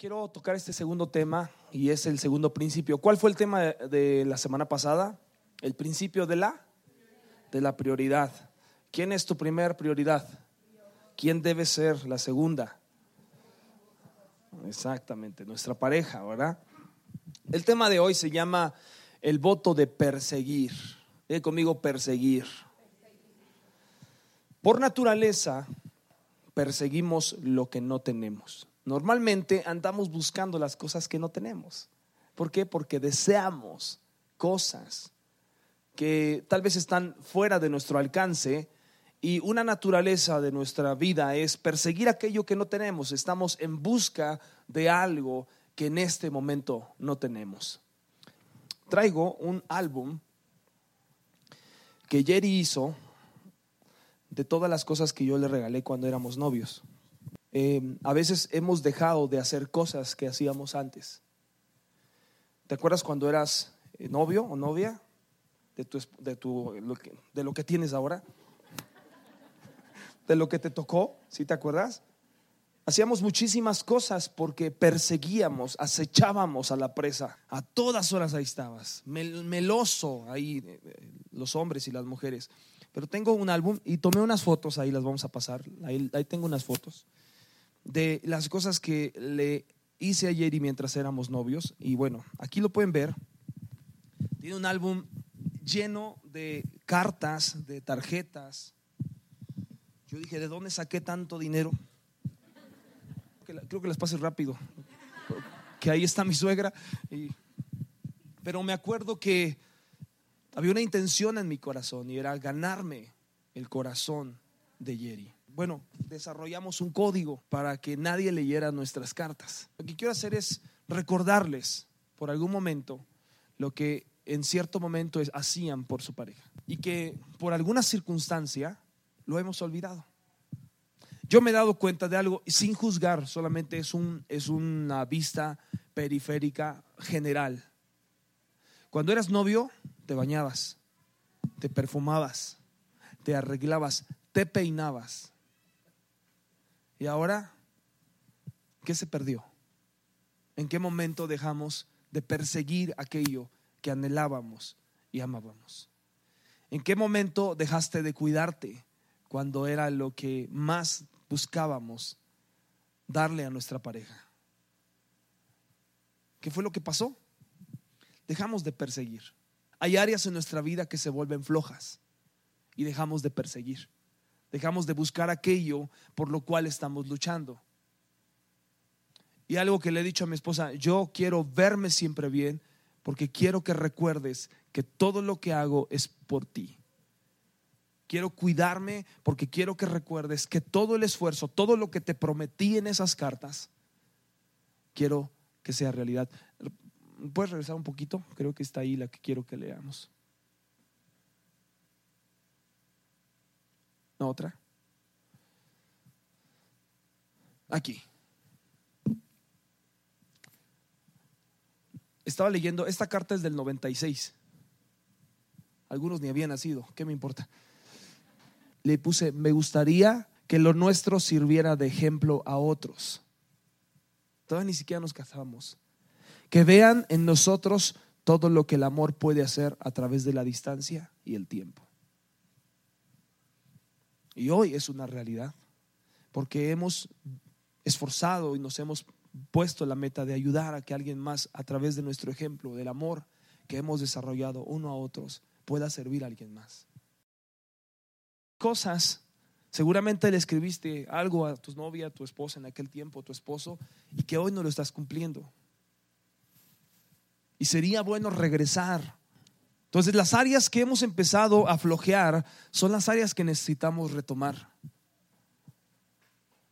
quiero tocar este segundo tema y es el segundo principio. ¿Cuál fue el tema de, la semana pasada? El principio de la de la prioridad. ¿Quién es tu primer prioridad? ¿Quién debe ser la segunda? Exactamente, nuestra pareja, ¿verdad? El tema de hoy se llama el voto de perseguir. Diga conmigo perseguir. Por naturaleza, perseguimos lo que no tenemos. Normalmente andamos buscando las cosas que no tenemos. ¿Por qué? Porque deseamos cosas que tal vez están fuera de nuestro alcance y una naturaleza de nuestra vida es perseguir aquello que no tenemos. Estamos en busca de algo que en este momento no tenemos. Traigo un álbum que Jerry hizo de todas las cosas que yo le regalé cuando éramos novios. Eh, a veces hemos dejado de hacer cosas que hacíamos antes. ¿Te acuerdas cuando eras eh, novio o novia de, tu, de, tu, lo que, de lo que tienes ahora? De lo que te tocó, ¿sí te acuerdas? Hacíamos muchísimas cosas porque perseguíamos, acechábamos a la presa. A todas horas ahí estabas, meloso ahí, eh, los hombres y las mujeres. Pero tengo un álbum y tomé unas fotos, ahí las vamos a pasar. Ahí tengo unas fotos de las cosas que le hice ayer y mientras éramos novios. Y bueno, aquí lo pueden ver. Tiene un álbum lleno de cartas, de tarjetas. Yo dije, ¿de dónde saqué tanto dinero? Creo que las pase rápido. Que ahí está mi suegra. pero me acuerdo que había una intención en mi corazón y era ganarme el corazón de Jerry. Bueno, desarrollamos un código para que nadie leyera nuestras cartas. Lo que quiero hacer es recordarles por algún momento lo que en cierto momento hacían por su pareja y que por alguna circunstancia lo hemos olvidado. Yo me he dado cuenta de algo sin juzgar, solamente es, es una vista periférica general. Cuando eras novio, te bañabas, te perfumabas, te arreglabas, te peinabas. Y ahora, ¿qué se perdió? ¿En qué momento dejamos de perseguir aquello que anhelábamos y amábamos? ¿En qué momento dejaste de cuidarte cuando era lo que más buscábamos darle a nuestra pareja? ¿Qué fue lo que pasó? Dejamos de perseguir. Hay áreas en nuestra vida que se vuelven flojas y dejamos de perseguir. Dejamos de buscar aquello por lo cual estamos luchando. Y algo que le he dicho a mi esposa, yo quiero verme siempre bien porque quiero que recuerdes que todo lo que hago es por ti. Quiero cuidarme porque quiero que recuerdes que todo el esfuerzo, todo lo que te prometí en esas cartas, quiero que sea realidad. ¿Puedes regresar un poquito? Creo que está ahí la que quiero que leamos. ¿No otra? Aquí. Estaba leyendo, esta carta es del 96. Algunos ni habían nacido, ¿qué me importa? Le puse, me gustaría que lo nuestro sirviera de ejemplo a otros. Todavía ni siquiera nos casamos que vean en nosotros todo lo que el amor puede hacer a través de la distancia y el tiempo. Y hoy es una realidad, porque hemos esforzado y nos hemos puesto la meta de ayudar a que alguien más, a través de nuestro ejemplo, del amor que hemos desarrollado uno a otros, pueda servir a alguien más. Cosas, seguramente le escribiste algo a tu novia, a tu esposa en aquel tiempo, a tu esposo, y que hoy no lo estás cumpliendo. Y sería bueno regresar. Entonces las áreas que hemos empezado a flojear son las áreas que necesitamos retomar.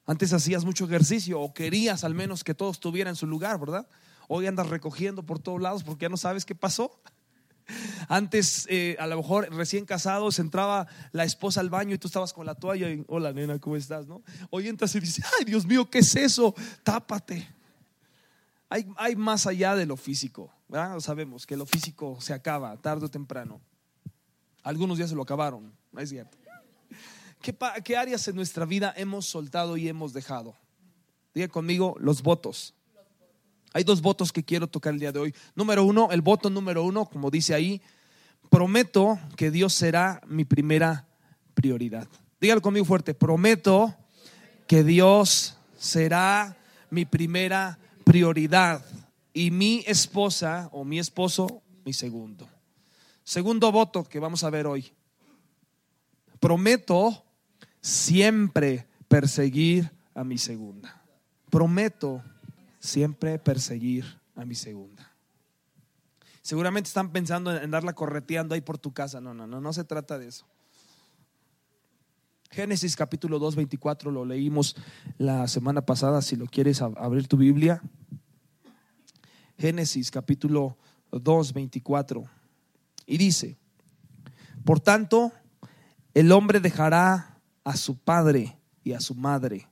Antes hacías mucho ejercicio o querías al menos que todo estuviera en su lugar, ¿verdad? Hoy andas recogiendo por todos lados porque ya no sabes qué pasó. Antes, eh, a lo mejor recién casados, entraba la esposa al baño y tú estabas con la toalla y, hola nena, ¿cómo estás? ¿no? Hoy entras y dices, ay Dios mío, ¿qué es eso? Tápate. Hay, más allá de lo físico, ¿verdad? Sabemos que lo físico se acaba tarde o temprano. Algunos ya se lo acabaron, ¿no es cierto? ¿Qué, ¿Qué, áreas en nuestra vida hemos soltado y hemos dejado? Diga conmigo los votos. Hay dos votos que quiero tocar el día de hoy. Número uno, el voto número uno, como dice ahí, prometo que Dios será mi primera prioridad. Dígalo conmigo fuerte, prometo que Dios será mi primera prioridad y mi esposa o mi esposo mi segundo. Segundo voto que vamos a ver hoy. Prometo siempre perseguir a mi segunda. Prometo siempre perseguir a mi segunda. Seguramente están pensando en darla correteando ahí por tu casa. No, no, no, no se trata de eso. Génesis capítulo 2, 24 lo leímos la semana pasada, si lo quieres abrir tu Biblia. Génesis capítulo 2, 24. Y dice, por tanto, el hombre dejará a su padre y a su madre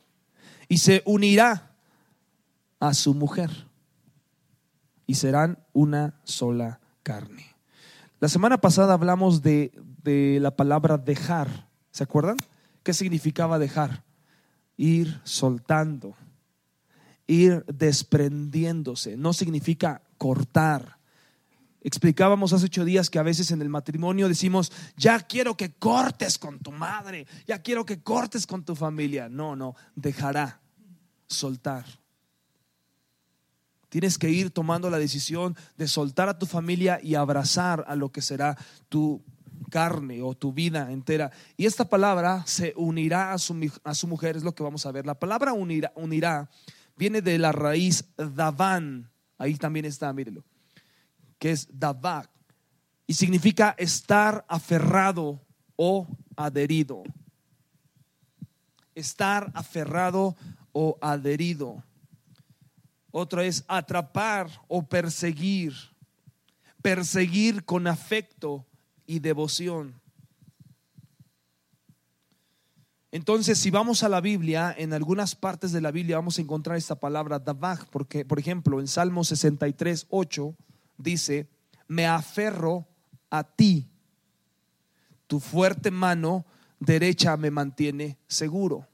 y se unirá a su mujer y serán una sola carne. La semana pasada hablamos de, de la palabra dejar, ¿se acuerdan? ¿Qué significaba dejar? Ir soltando, ir desprendiéndose. No significa cortar. Explicábamos hace ocho días que a veces en el matrimonio decimos, ya quiero que cortes con tu madre, ya quiero que cortes con tu familia. No, no, dejará, soltar. Tienes que ir tomando la decisión de soltar a tu familia y abrazar a lo que será tu carne o tu vida entera. Y esta palabra se unirá a su, a su mujer, es lo que vamos a ver. La palabra unirá, unirá viene de la raíz Daván, ahí también está, mírelo, que es Davak, y significa estar aferrado o adherido. Estar aferrado o adherido. Otro es atrapar o perseguir. Perseguir con afecto y devoción. Entonces, si vamos a la Biblia, en algunas partes de la Biblia vamos a encontrar esta palabra Davach, porque, por ejemplo, en Salmo 63, 8 dice, me aferro a ti, tu fuerte mano derecha me mantiene seguro.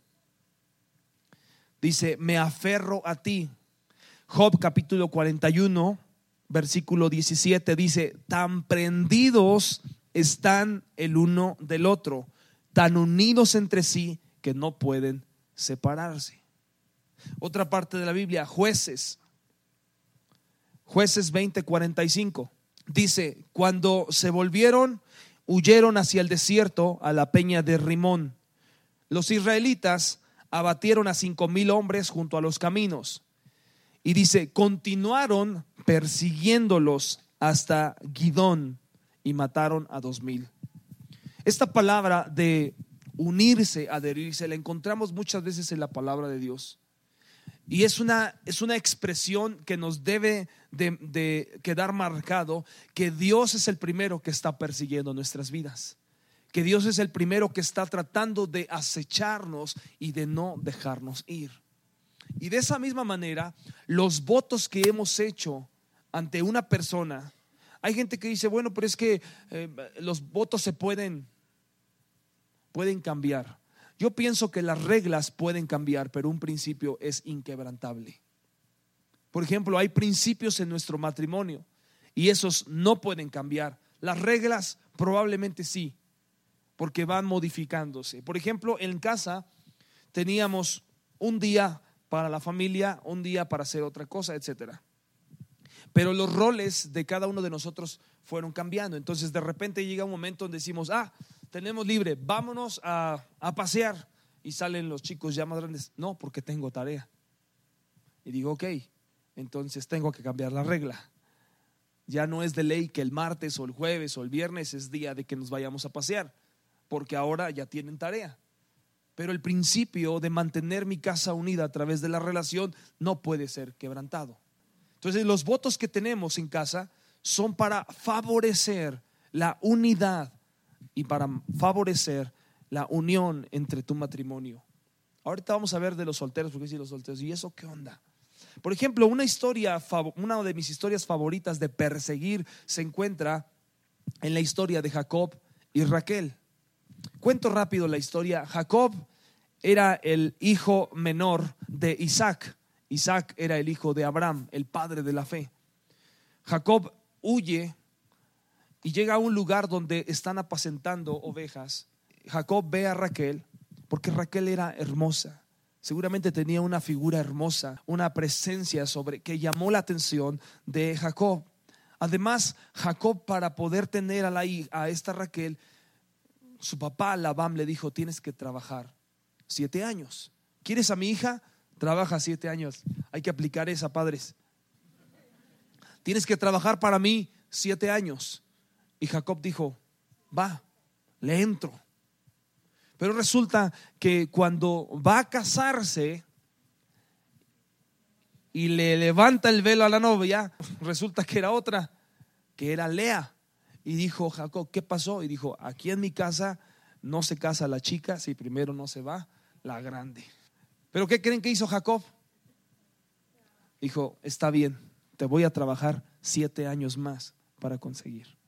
Dice, me aferro a ti. Job capítulo 41, versículo 17 dice, tan prendidos están el uno del otro, tan unidos entre sí que no pueden separarse. Otra parte de la Biblia, jueces, jueces 20:45, dice, cuando se volvieron, huyeron hacia el desierto, a la peña de Rimón. Los israelitas abatieron a cinco mil hombres junto a los caminos. Y dice, continuaron persiguiéndolos hasta Gidón y mataron a dos mil. Esta palabra de unirse, adherirse, la encontramos muchas veces en la palabra de Dios. Y es una, es una expresión que nos debe de, de, quedar marcado que Dios es el primero que está persiguiendo nuestras vidas. Que Dios es el primero que está tratando de acecharnos y de no dejarnos ir. Y de esa misma manera, los votos que hemos hecho ante una persona hay gente que dice, bueno, pero es que eh, los votos se pueden, pueden cambiar. Yo pienso que las reglas pueden cambiar, pero un principio es inquebrantable. Por ejemplo, hay principios en nuestro matrimonio y esos no pueden cambiar. Las reglas probablemente sí, porque van modificándose. Por ejemplo, en casa teníamos un día para la familia, un día para hacer otra cosa, etcétera. Pero los roles de cada uno de nosotros fueron cambiando. Entonces de repente llega un momento donde decimos, ah, tenemos libre, vámonos a, pasear. Y salen los chicos ya más grandes, no, porque tengo tarea. Y digo, ok, entonces tengo que cambiar la regla. Ya no es de ley que el martes o el jueves o el viernes es día de que nos vayamos a pasear, porque ahora ya tienen tarea. Pero el principio de mantener mi casa unida a través de la relación no puede ser quebrantado. Entonces los votos que tenemos en casa son para favorecer la unidad y para favorecer la unión entre tu matrimonio. Ahorita vamos a ver de los solteros, porque si los solteros, ¿y eso qué onda? Por ejemplo, una historia, una de mis historias favoritas de perseguir se encuentra en la historia de Jacob y Raquel. Cuento rápido la historia. Jacob era el hijo menor de Isaac. Isaac era el hijo de Abraham, el padre de la fe. Jacob huye y llega a un lugar donde están apacentando ovejas. Jacob ve a Raquel porque Raquel era hermosa. Seguramente tenía una figura hermosa, una presencia sobre que llamó la atención de Jacob. Además, Jacob para poder tener a, esta Raquel, su papá Labán le dijo, tienes que trabajar siete años. ¿Quieres a mi hija? Trabaja siete años. Hay que aplicar esa, padres. Tienes que trabajar para mí siete años. Y Jacob dijo, va, le entro. Pero resulta que cuando va a casarse y le levanta el velo a la novia, resulta que era otra, que era Lea. Y dijo Jacob, ¿qué pasó? Y dijo, aquí en mi casa no se casa la chica si primero no se va la grande. Pero ¿qué creen que hizo Jacob? Dijo, está bien, te voy a trabajar siete años más para conseguir.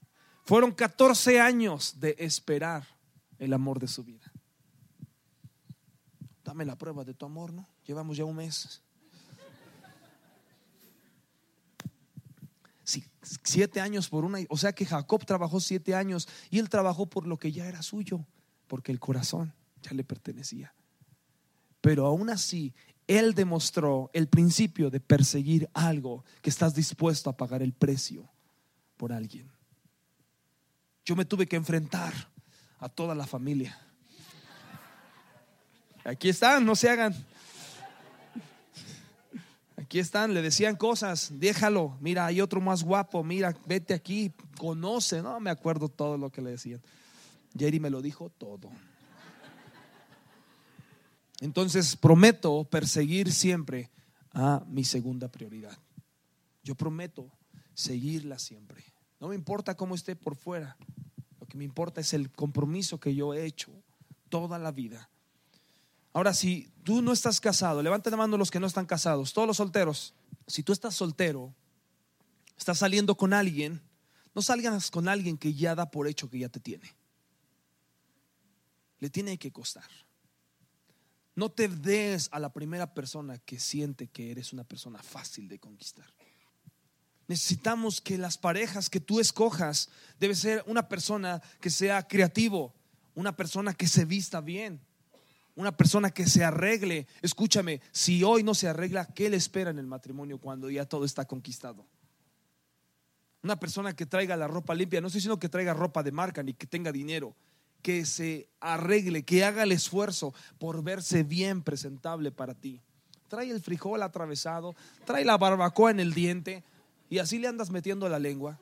Fueron 14 años de esperar el amor de su vida. Dame la prueba de tu amor, ¿no? Llevamos ya un mes. siete años por una, o sea que Jacob trabajó siete años y él trabajó por lo que ya era suyo, porque el corazón ya le pertenecía. Pero aún así, Él demostró el principio de perseguir algo que estás dispuesto a pagar el precio por alguien. Yo me tuve que enfrentar a toda la familia. Aquí están, no se hagan. Aquí están, le decían cosas, déjalo, mira, hay otro más guapo, mira, vete aquí, conoce, no me acuerdo todo lo que le decían. Jerry me lo dijo todo. Entonces prometo perseguir siempre a mi segunda prioridad. Yo prometo seguirla siempre. No me importa cómo esté por fuera. Lo que me importa es el compromiso que yo he hecho toda la vida. Ahora, si tú no estás casado, levanten la mano los que no están casados, todos los solteros. Si tú estás soltero, estás saliendo con alguien, no salgas con alguien que ya da por hecho que ya te tiene. Le tiene que costar. No te des a la primera persona que siente que eres una persona fácil de conquistar. Necesitamos que las parejas que tú escojas debe ser una persona que sea creativo, una persona que se vista bien, una persona que se arregle. Escúchame, si hoy no se arregla, ¿qué le espera en el matrimonio cuando ya todo está conquistado? Una persona que traiga la ropa limpia, no estoy diciendo que traiga ropa de marca ni que tenga dinero, que se arregle, que haga el esfuerzo por verse bien presentable para ti. Trae el frijol atravesado, trae la barbacoa en el diente y así le andas metiendo la lengua.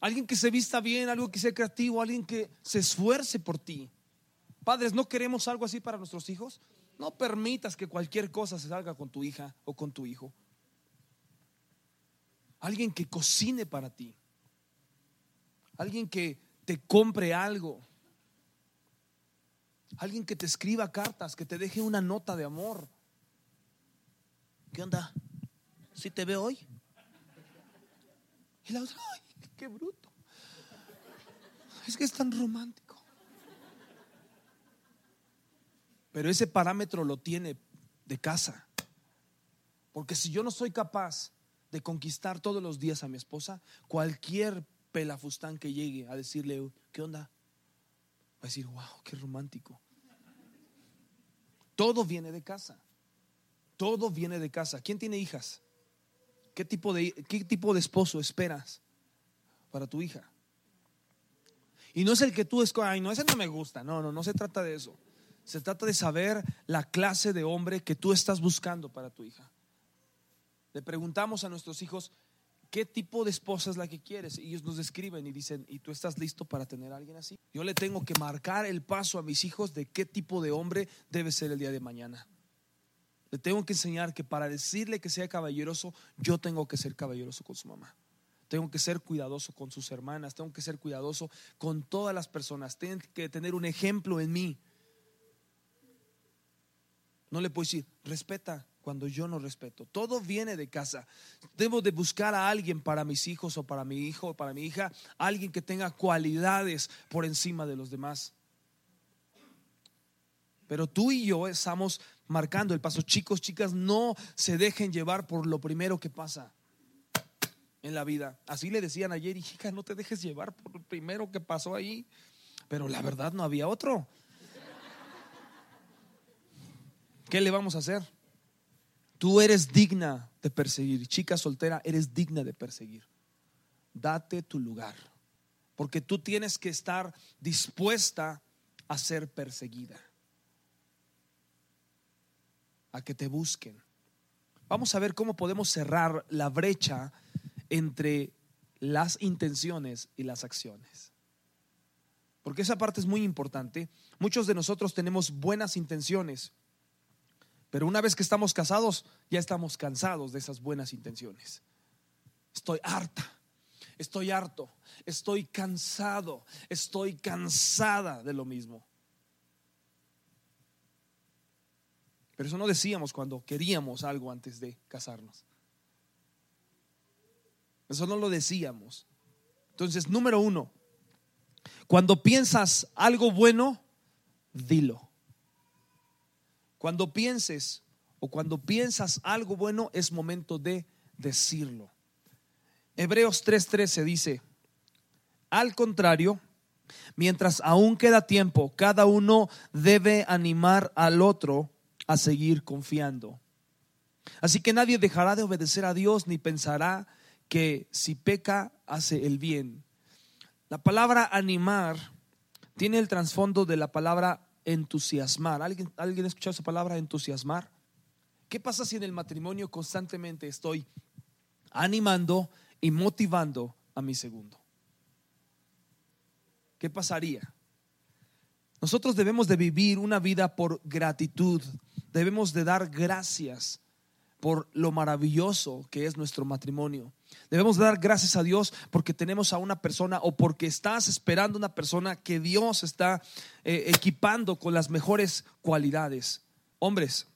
Alguien que se vista bien, algo que sea creativo, alguien que se esfuerce por ti. Padres, ¿no queremos algo así para nuestros hijos? No permitas que cualquier cosa se salga con tu hija o con tu hijo alguien que cocine para ti, alguien que te compre algo, alguien que te escriba cartas, que te deje una nota de amor. ¿Qué onda? ¿Si te veo hoy? Y la otra, ay, qué bruto. Es que es tan romántico. Pero ese parámetro lo tiene de casa. Porque si yo no soy capaz de conquistar todos los días a mi esposa, cualquier pelafustán que llegue a decirle, ¿qué onda? Va a decir, wow, qué romántico. Todo viene de casa. Todo viene de casa. ¿Quién tiene hijas? ¿Qué tipo de, qué tipo de esposo esperas para tu hija? Y no es el que tú escoges, ay, no, ese no me gusta. No, no, no se trata de eso. Se trata de saber la clase de hombre que tú estás buscando para tu hija. Le preguntamos a nuestros hijos, ¿qué tipo de esposa es la que quieres? Y ellos nos describen y dicen, ¿y tú estás listo para tener a alguien así? Yo le tengo que marcar el paso a mis hijos de qué tipo de hombre debe ser el día de mañana. Le tengo que enseñar que para decirle que sea caballeroso, yo tengo que ser caballeroso con su mamá. Tengo que ser cuidadoso con sus hermanas, tengo que ser cuidadoso con todas las personas, tengo que tener un ejemplo en mí. No le puedo decir, respeta, cuando yo no respeto. Todo viene de casa. Debo de buscar a alguien para mis hijos o para mi hijo o para mi hija, alguien que tenga cualidades por encima de los demás. Pero tú y yo estamos marcando el paso. Chicos, chicas, no se dejen llevar por lo primero que pasa en la vida. Así le decían ayer, hija, no te dejes llevar por lo primero que pasó ahí. Pero la verdad no había otro. ¿Qué le vamos a hacer? Tú eres digna de perseguir. Chica soltera, eres digna de perseguir. Date tu lugar. Porque tú tienes que estar dispuesta a ser perseguida. A que te busquen. Vamos a ver cómo podemos cerrar la brecha entre las intenciones y las acciones. Porque esa parte es muy importante. Muchos de nosotros tenemos buenas intenciones, pero una vez que estamos casados, ya estamos cansados de esas buenas intenciones. Estoy harta, estoy harto, estoy cansado, estoy cansada de lo mismo. Pero eso no decíamos cuando queríamos algo antes de casarnos. Eso no lo decíamos. Entonces, número uno, cuando piensas algo bueno, dilo. Cuando pienses o cuando piensas algo bueno, es momento de decirlo. Hebreos 3:13 dice, al contrario, mientras aún queda tiempo, cada uno debe animar al otro a seguir confiando. Así que nadie dejará de obedecer a Dios ni pensará que si peca hace el bien. La palabra animar tiene el trasfondo de la palabra entusiasmar. ¿Alguien, ¿Alguien ha escuchado esa palabra entusiasmar? ¿Qué pasa si en el matrimonio constantemente estoy animando y motivando a mi segundo? ¿Qué pasaría? Nosotros debemos de vivir una vida por gratitud, debemos de dar gracias por lo maravilloso que es nuestro matrimonio. Debemos dar gracias a Dios porque tenemos a una persona o porque estás esperando una persona que Dios está eh, equipando con las mejores cualidades. Hombres,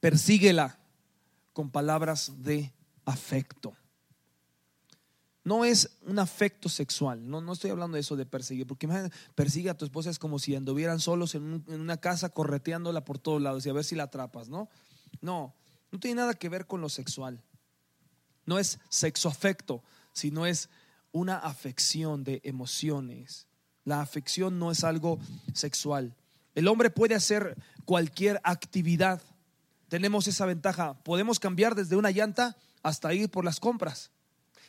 persíguela con palabras de afecto. No es un afecto sexual, no, no estoy hablando de eso de perseguir, porque persigue a tu esposa es como si anduvieran solos en una casa correteándola por todos lados y a ver si la atrapas, ¿no? No, no tiene nada que ver con lo sexual. No es sexo afecto, sino es una afección de emociones. La afección no es algo sexual. El hombre puede hacer cualquier actividad. Tenemos esa ventaja. Podemos cambiar desde una llanta hasta ir por las compras.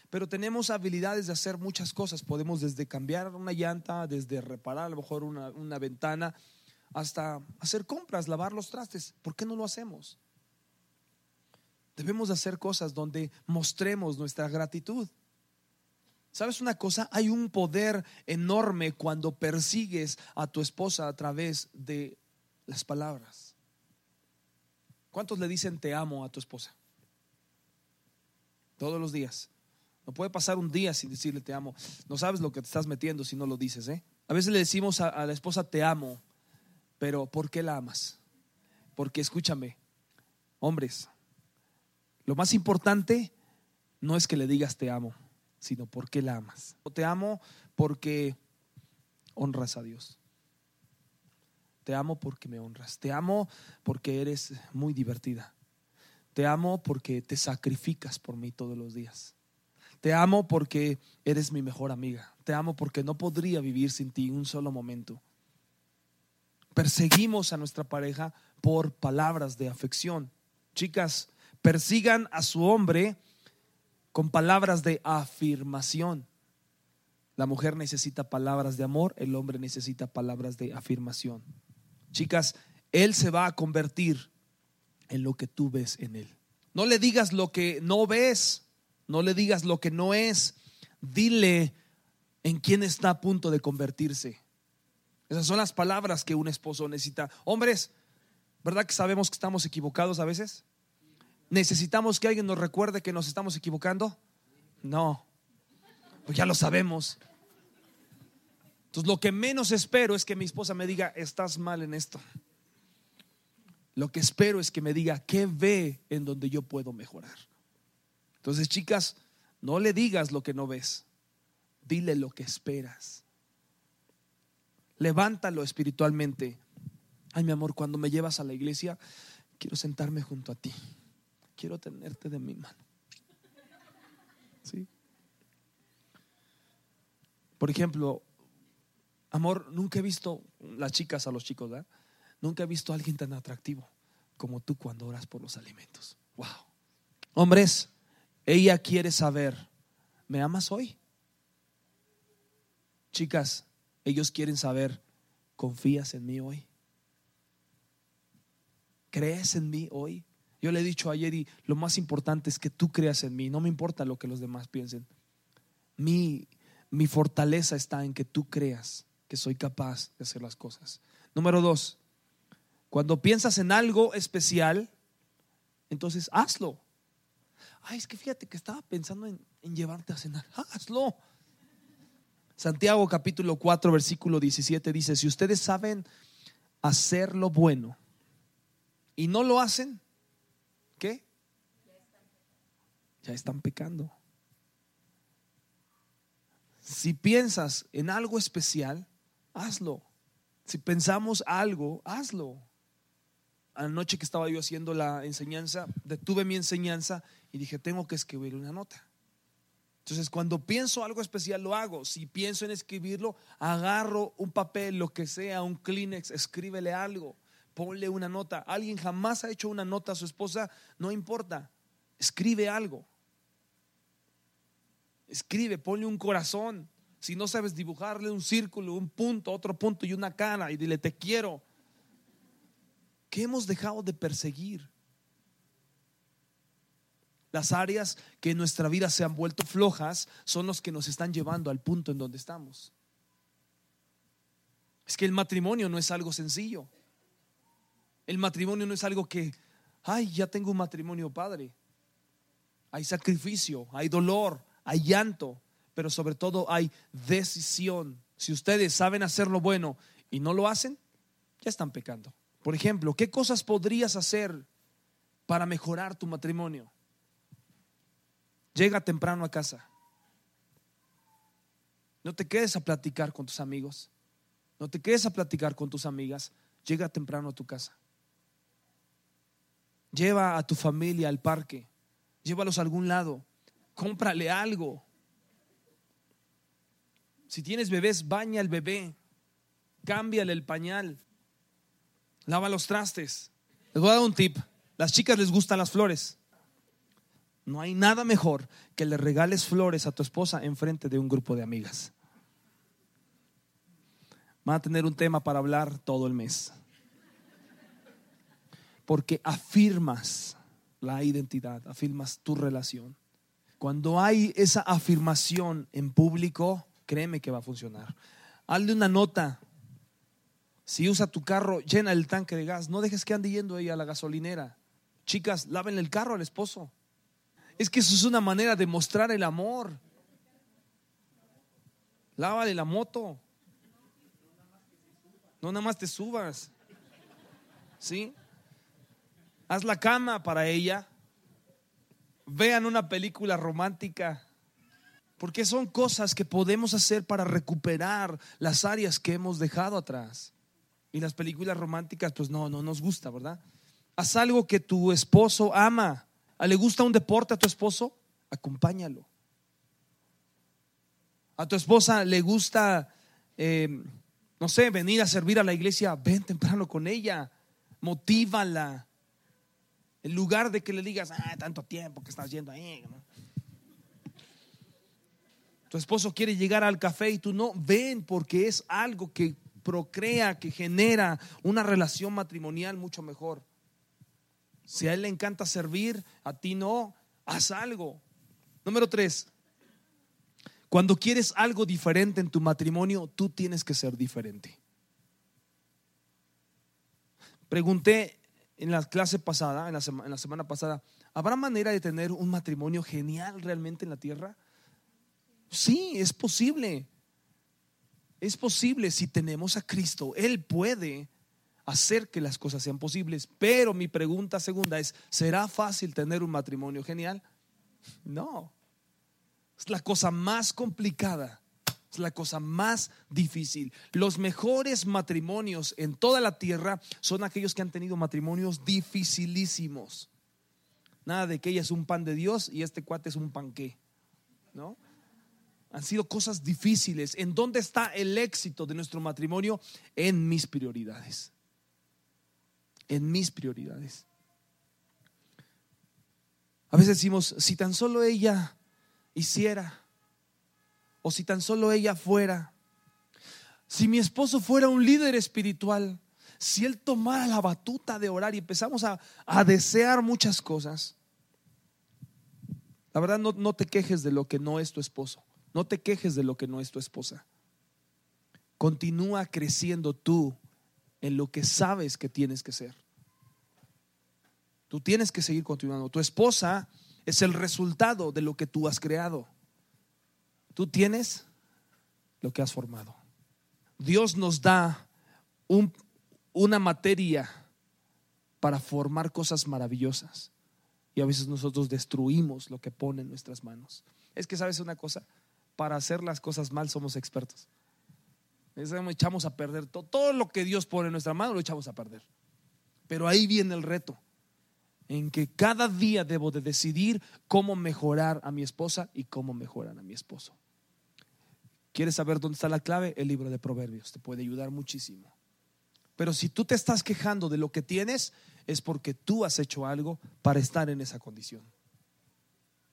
Pero tenemos habilidades de hacer muchas cosas. Podemos desde cambiar una llanta, desde reparar a lo mejor una, una ventana, hasta hacer compras, lavar los trastes. ¿Por qué no lo hacemos? Debemos hacer cosas donde mostremos nuestra gratitud. ¿Sabes una cosa? Hay un poder enorme cuando persigues a tu esposa a través de las palabras. ¿Cuántos le dicen te amo a tu esposa? Todos los días. No puede pasar un día sin decirle te amo. No sabes lo que te estás metiendo si no lo dices, ¿eh? A veces le decimos a, a la esposa te amo, pero ¿por qué la amas? Porque escúchame, hombres, lo más importante no es que le digas te amo, sino porque la amas. Te amo porque honras a Dios. Te amo porque me honras. Te amo porque eres muy divertida. Te amo porque te sacrificas por mí todos los días. Te amo porque eres mi mejor amiga. Te amo porque no podría vivir sin ti un solo momento. Perseguimos a nuestra pareja por palabras de afección. Chicas, persigan a su hombre con palabras de afirmación. La mujer necesita palabras de amor, el hombre necesita palabras de afirmación. Chicas, él se va a convertir en lo que tú ves en él. No le digas lo que no ves, no le digas lo que no es, dile en quién está a punto de convertirse. Esas son las palabras que un esposo necesita. Hombres, ¿verdad que sabemos que estamos equivocados a veces? ¿Necesitamos que alguien nos recuerde que nos estamos equivocando? No, pues ya lo sabemos. Entonces lo que menos espero es que mi esposa me diga, estás mal en esto. Lo que espero es que me diga, ¿qué ve en donde yo puedo mejorar? Entonces, chicas, no le digas lo que no ves, dile lo que esperas. Levántalo espiritualmente. Ay, mi amor, cuando me llevas a la iglesia, quiero sentarme junto a ti. Quiero tenerte de mi mano. ¿Sí? Por ejemplo, amor, nunca he visto, las chicas a los chicos, ¿verdad? Nunca he visto a alguien tan atractivo como tú cuando oras por los alimentos. Wow. Hombres, ella quiere saber, ¿me amas hoy? Chicas, ellos quieren saber, ¿confías en mí hoy? ¿Crees en mí hoy? Yo le he dicho ayer y lo más importante es que tú creas en mí, no me importa lo que los demás piensen. Mi, mi fortaleza está en que tú creas que soy capaz de hacer las cosas. Número dos, cuando piensas en algo especial, entonces hazlo. Ay, es que fíjate que estaba pensando en, en llevarte a cenar. Hazlo. Santiago capítulo 4, versículo 17 dice, si ustedes saben hacer lo bueno y no lo hacen, ¿qué? Ya están pecando. Si piensas en algo especial, hazlo. Si pensamos algo, hazlo. Anoche que estaba yo haciendo la enseñanza, detuve mi enseñanza y dije, tengo que escribir una nota. Entonces, cuando pienso algo especial, lo hago. Si pienso en escribirlo, agarro un papel, lo que sea, un Kleenex, escríbele algo, ponle una nota. Alguien jamás ha hecho una nota a su esposa, no importa, escribe algo. Escribe, ponle un corazón. Si no sabes dibujarle un círculo, un punto, otro punto y una cara y dile, te quiero. ¿Qué hemos dejado de perseguir? Las áreas que en nuestra vida se han vuelto flojas son los que nos están llevando al punto en donde estamos. Es que el matrimonio no es algo sencillo. El matrimonio no es algo que, ay, ya tengo un matrimonio padre. Hay sacrificio, hay dolor, hay llanto, pero sobre todo hay decisión. Si ustedes saben hacer lo bueno y no lo hacen, ya están pecando. Por ejemplo, ¿qué cosas podrías hacer para mejorar tu matrimonio? Llega temprano a casa. No te quedes a platicar con tus amigos. No te quedes a platicar con tus amigas. Llega temprano a tu casa. Lleva a tu familia al parque. Llévalos a algún lado. Cómprale algo. Si tienes bebés, baña al bebé. Cámbiale el pañal. Lava los trastes. Les voy a dar un tip. Las chicas les gustan las flores. No hay nada mejor que le regales flores a tu esposa en frente de un grupo de amigas. Van a tener un tema para hablar todo el mes. Porque afirmas la identidad, afirmas tu relación. Cuando hay esa afirmación en público, créeme que va a funcionar. Hazle una nota. Si usa tu carro, llena el tanque de gas. No dejes que ande yendo ella a la gasolinera. Chicas, lávenle el carro al esposo. Es que eso es una manera de mostrar el amor. Lávale la moto. No nada más te subas. ¿Sí? Haz la cama para ella. Vean una película romántica. Porque son cosas que podemos hacer para recuperar las áreas que hemos dejado atrás. Y las películas románticas, pues no, no nos gusta, ¿verdad? Haz algo que tu esposo ama. ¿Le gusta un deporte a tu esposo? Acompáñalo. A tu esposa le gusta, eh, no sé, venir a servir a la iglesia, ven temprano con ella, motívala. En lugar de que le digas, ah, tanto tiempo que estás yendo ahí. Tu esposo quiere llegar al café y tú no, ven porque es algo que procrea, que genera una relación matrimonial mucho mejor. Si a él le encanta servir, a ti no, haz algo. Número tres, cuando quieres algo diferente en tu matrimonio, tú tienes que ser diferente. Pregunté en la clase pasada, en la, en la, semana pasada, ¿habrá manera de tener un matrimonio genial realmente en la tierra? Sí, es posible. Es posible si tenemos a Cristo. Él puede hacer que las cosas sean posibles. Pero mi pregunta segunda es, ¿será fácil tener un matrimonio genial? No. Es la cosa más complicada Es la cosa más difícil. Los mejores matrimonios en toda la tierra son aquellos que han tenido matrimonios dificilísimos. Nada de que ella es un pan de Dios y este cuate es un panqué. ¿No? Han sido cosas difíciles. ¿En dónde está el éxito de nuestro matrimonio? En mis prioridades. En mis prioridades. A veces decimos, si tan solo ella hiciera, o si tan solo ella fuera, si mi esposo fuera un líder espiritual, si él tomara la batuta de orar y empezamos a, desear muchas cosas, la verdad no, no te quejes de lo que no es tu esposo, no te quejes de lo que no es tu esposa. Continúa creciendo tú en lo que sabes que tienes que ser. Tú tienes que seguir continuando. Tu esposa es el resultado de lo que tú has creado. Tú tienes lo que has formado. Dios nos da una materia para formar cosas maravillosas. Y a veces nosotros destruimos lo que pone en nuestras manos. Es que, ¿sabes una cosa? Para hacer las cosas mal somos expertos. Echamos a perder todo, todo lo que Dios pone en nuestra mano, lo echamos a perder. Pero ahí viene el reto en que cada día debo de decidir cómo mejorar a mi esposa y cómo mejorar a mi esposo. ¿Quieres saber dónde está la clave? El libro de Proverbios te puede ayudar muchísimo. Pero si tú te estás quejando de lo que tienes, es porque tú has hecho algo para estar en esa condición.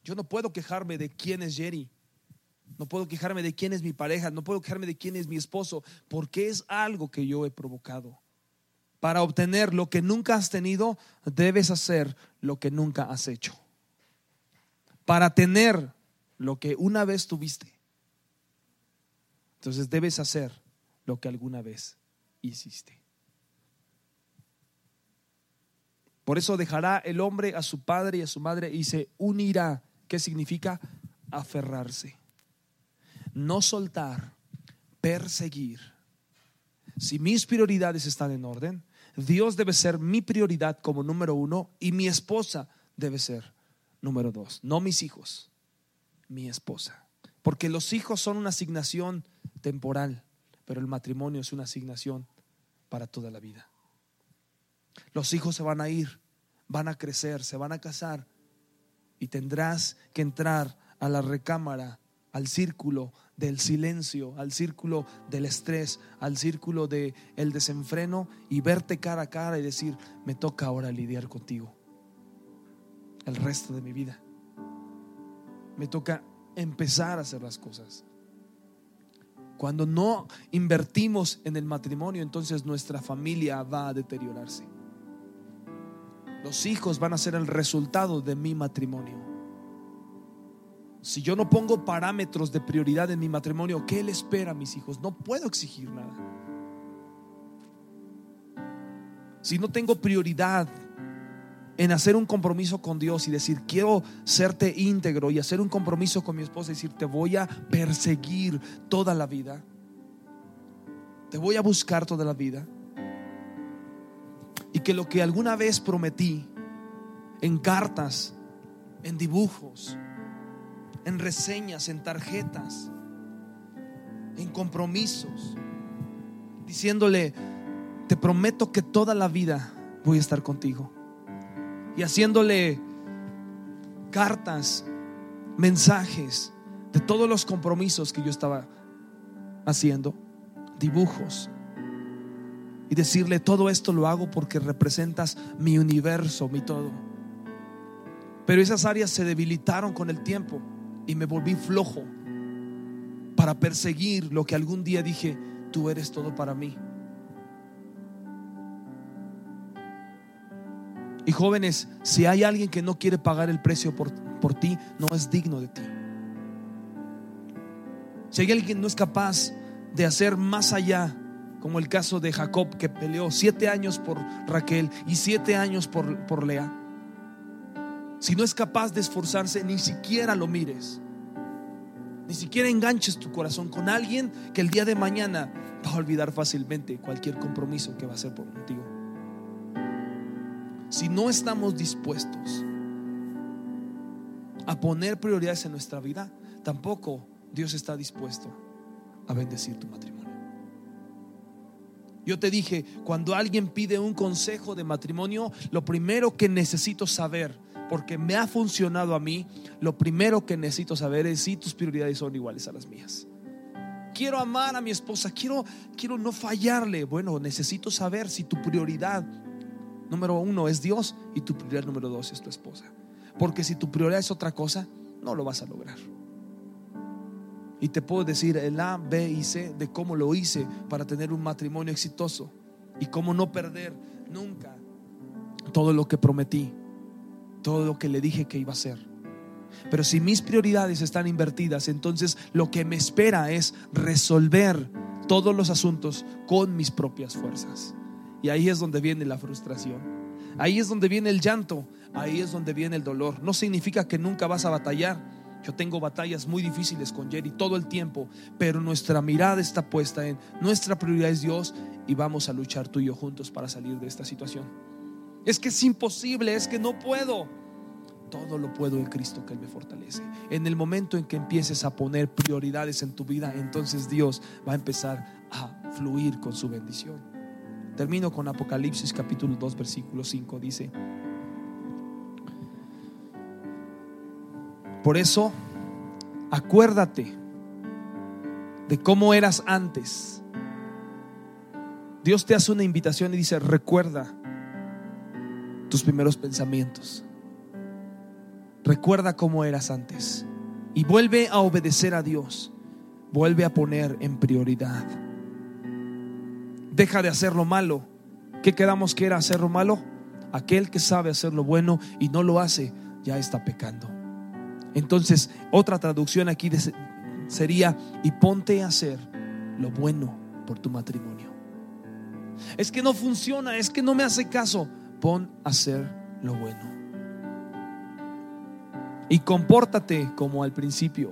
Yo no puedo quejarme de quién es Jerry. No puedo quejarme de quién es mi pareja. No puedo quejarme de quién es mi esposo. Porque es algo que yo he provocado. Para obtener lo que nunca has tenido, debes hacer lo que nunca has hecho. Para tener lo que una vez tuviste, entonces debes hacer lo que alguna vez hiciste. Por eso dejará el hombre a su padre y a su madre y se unirá. ¿Qué significa? Aferrarse. No soltar, perseguir. Si mis prioridades están en orden, Dios debe ser mi prioridad como número uno y mi esposa debe ser número dos. No mis hijos, mi esposa. Porque los hijos son una asignación temporal, pero el matrimonio es una asignación para toda la vida. Los hijos se van a ir, van a crecer, se van a casar y tendrás que entrar a la recámara, al círculo del silencio, al círculo del estrés, al círculo del el desenfreno y verte cara a cara y decir, me toca ahora lidiar contigo el resto de mi vida. Me toca empezar a hacer las cosas. Cuando no invertimos en el matrimonio, entonces nuestra familia va a deteriorarse. Los hijos van a ser el resultado de mi matrimonio. Si yo no pongo parámetros de prioridad en mi matrimonio, ¿qué le espera a mis hijos? No puedo exigir nada. Si no tengo prioridad en hacer un compromiso con Dios y decir, quiero serte íntegro y hacer un compromiso con mi esposa y decir, te voy a perseguir toda la vida, te voy a buscar toda la vida. Y que lo que alguna vez prometí en cartas, en dibujos, en reseñas, en tarjetas, en compromisos, diciéndole, te prometo que toda la vida voy a estar contigo. Y haciéndole cartas, mensajes de todos los compromisos que yo estaba haciendo, dibujos. Y decirle, todo esto lo hago porque representas mi universo, mi todo. Pero esas áreas se debilitaron con el tiempo y me volví flojo para perseguir lo que algún día dije, tú eres todo para mí. Y jóvenes, si hay alguien que no quiere pagar el precio por, por ti, no es digno de ti. Si hay alguien que no es capaz de hacer más allá, como el caso de Jacob que peleó siete años por Raquel y siete años por, por Lea, si no es capaz de esforzarse, ni siquiera lo mires. Ni siquiera enganches tu corazón con alguien que el día de mañana va a olvidar fácilmente cualquier compromiso que va a hacer por contigo. Si no estamos dispuestos a poner prioridades en nuestra vida, tampoco Dios está dispuesto a bendecir tu matrimonio. Yo te dije, cuando alguien pide un consejo de matrimonio, lo primero que necesito saber, porque me ha funcionado a mí, lo primero que necesito saber es si tus prioridades son iguales a las mías. Quiero amar a mi esposa, quiero, quiero no fallarle. Bueno, necesito saber si tu prioridad número uno es Dios y tu prioridad número dos es tu esposa. Porque si tu prioridad es otra cosa, no lo vas a lograr. Y te puedo decir el A, B y C de cómo lo hice para tener un matrimonio exitoso y cómo no perder nunca todo lo que prometí, todo lo que le dije que iba a hacer. Pero si mis prioridades están invertidas, entonces lo que me espera es resolver todos los asuntos con mis propias fuerzas. Y ahí es donde viene la frustración. Ahí es donde viene el llanto. Ahí es donde viene el dolor. No significa que nunca vas a batallar. Yo tengo batallas muy difíciles con Jerry todo el tiempo, pero nuestra mirada está puesta en nuestra prioridad es Dios y vamos a luchar tú y yo juntos para salir de esta situación. Es que es imposible, es que no puedo. Todo lo puedo en Cristo que Él me fortalece. En el momento en que empieces a poner prioridades en tu vida, entonces Dios va a empezar a fluir con su bendición. Termino con Apocalipsis capítulo 2, versículo 5. Dice, Por eso, acuérdate de cómo eras antes. Dios te hace una invitación y dice, recuerda tus primeros pensamientos. Recuerda cómo eras antes. Y vuelve a obedecer a Dios. Vuelve a poner en prioridad. Deja de hacer lo malo. ¿Qué quedamos que era hacer lo malo? Aquel que sabe hacer lo bueno y no lo hace, ya está pecando. Entonces, otra traducción aquí sería, y ponte a hacer lo bueno por tu matrimonio. Es que no funciona, es que no me hace caso. Pon a hacer lo bueno. Y compórtate como al principio